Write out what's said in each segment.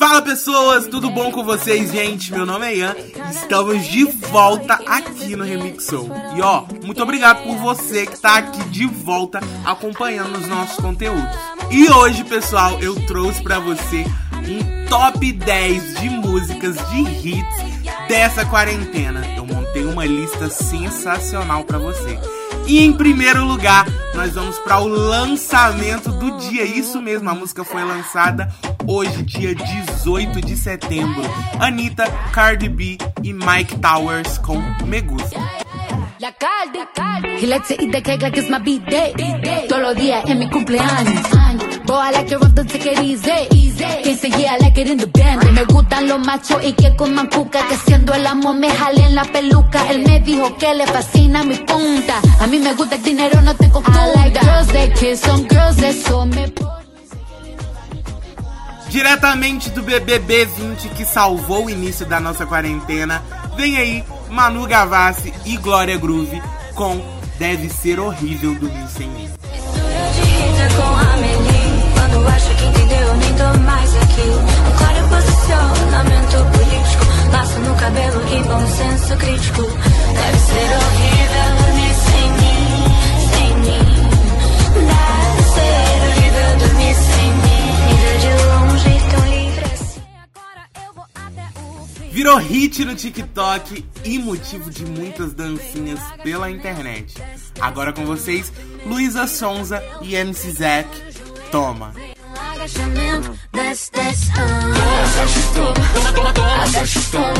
Fala pessoas, tudo bom com vocês, gente? Meu nome é Ian estamos de volta aqui no Remixou. E ó, muito obrigado por você que tá aqui de volta acompanhando os nossos conteúdos. E hoje, pessoal, eu trouxe para você um top 10 de músicas de hits dessa quarentena. Eu montei uma lista sensacional para você. E em primeiro lugar, nós vamos para o lançamento do dia. Isso mesmo, a música foi lançada hoje, dia 18 de setembro. Anitta, Cardi B e Mike Towers com Me Gusta. La the like it's my B-day. Todos los días es mi cumpleaños. Boy, I like your rough, don't take it easy. Quien se yeah, I like it in the band. Me gustan los machos y que con cuca. Que siendo el amor me jale en la peluca. Él me dijo que le fascina mi punta. A mí me gusta el dinero, no te confunda. I like girls that kiss on girls, eso me Diretamente do BBB 20 que salvou o início da nossa quarentena, vem aí Manu Gavassi e Glória Groove com Deve Ser Horrível Dormir Sem Mim. Acha que entendeu, nem mais político. No cabelo bom senso crítico. Deve ser horrível dormir sem mim, sem mim. Deve ser horrível dormir sem mim. De longe livre assim. Virou hit no TikTok e motivo de muitas dancinhas pela internet. Agora com vocês, Luísa Sonza e MC Zack. Toma! Agachamento, desce, desce, ah. Toma, toma, toma. Agacha, toma.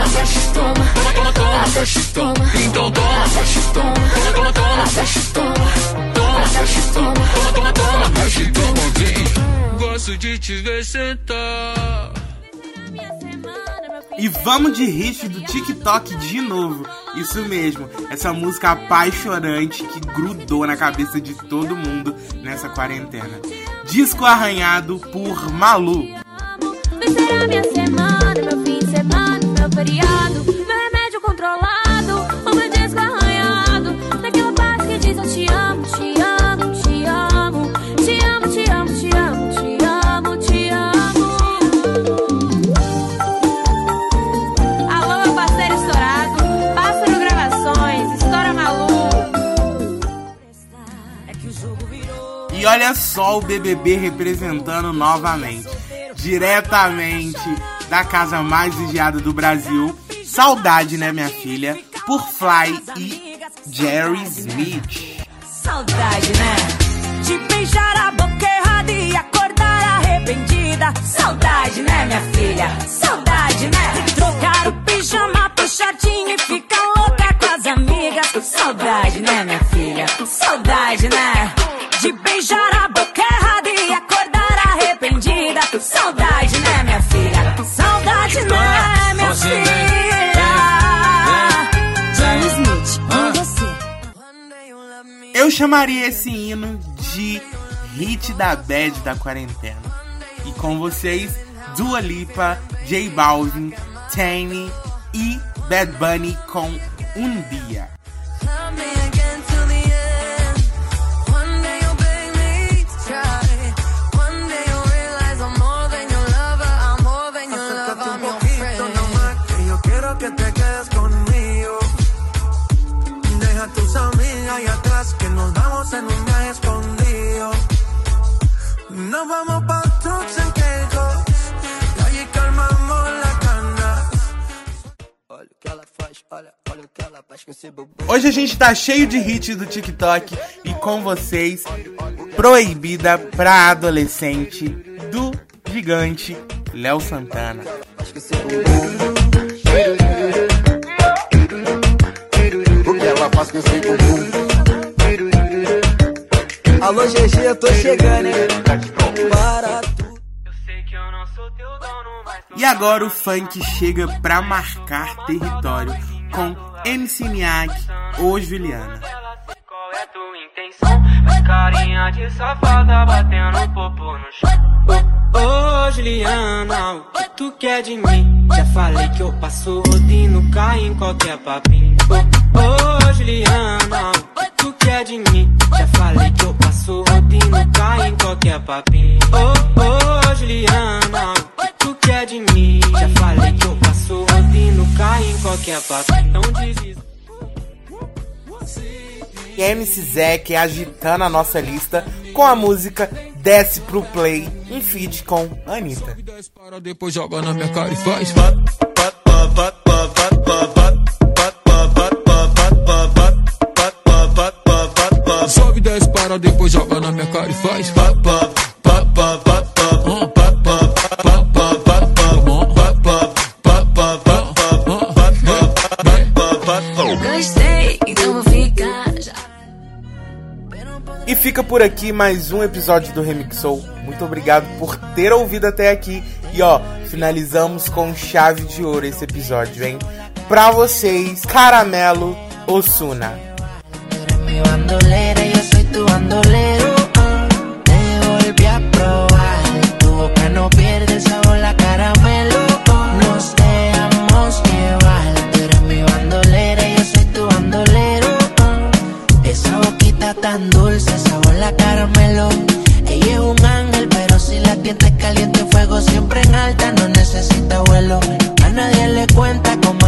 Agacha, toma. Toma, toma, toma. Agacha, toma. Então toma. Agacha, toma. Toma, toma, toma. Agacha, toma. Toma, toma. Toma, toma, toma. Agacha, toma. Gosto de te ver sentar. E vamos de hit do TikTok de novo. Isso mesmo, essa música apaixonante que grudou na cabeça de todo mundo nessa quarentena. Disco arranhado por Malu. Vai ser a minha semana, meu fim Olha só o BBB representando novamente, diretamente da casa mais vigiada do Brasil. Saudade, né, minha filha? Por Fly e Jerry Smith. Saudade, né? De beijar a boca errada e acordar arrependida. Saudade, né, minha filha? Saudade, né? Trocar o pijama por shortinho e ficar louca com as amigas. Saudade, né, minha filha? Saudade, né? De beijar a boca errada e acordar arrependida. Saudade, né, minha filha? Saudade, né, minha filha? Jerry Smith, com você. Eu chamaria esse hino de hit da bad da quarentena. E com vocês, Dua Lipa, J Balvin, Tiny e Bad Bunny com Um Dia. Nos vamos pa' trucks en calmamos la cana. Olha o que ela faz, olha, olha o que ela faz com esse bobo. Hoje a gente tá cheio de hits do TikTok e com vocês, Proibida pra Adolescente do gigante Léo Santana. Faz com esse. O que ela faz com esse. Alô, GG, eu tô chegando, hein? Para tudo. E agora o funk chega pra marcar território com MC Miyagi ou Juliana. Qual é tua intenção? Carinha de safada batendo popo no chão. Ô Juliana, o que tu quer de mim? Já falei que eu passo rodinho, cai em qualquer papinho. Ô ô, Juliana, o quer de mim. Já falei que eu passo não cai em qualquer papinho. Oh, oh, Juliana, tu quer é de mim? Já falei que eu passo não cai em qualquer papinho. Não desista. MC Zack é agitando a nossa lista com a música Desce pro Play, um feed com Anitta. Sobe, desce, para, depois joga na minha cara e faz. Vá, vá, vá, para, depois joga na minha cara e faz. Gostei, então vou ficar já. E fica por aqui mais um episódio do Remixou. Muito obrigado por ter ouvido até aqui. E ó, finalizamos com chave de ouro esse episódio, hein? Pra vocês, Caramelo Osuna. tu bandolero. Te ah. volví a probar. Tu boca no pierde sabor la caramelo. Ah. Nos dejamos llevar. Tú eres mi bandolera y yo soy tu bandolero. Ah. Esa boquita tan dulce sabor la caramelo. Ella es un ángel, pero si la tienes caliente, fuego siempre en alta. No necesita vuelo. A nadie le cuenta cómo.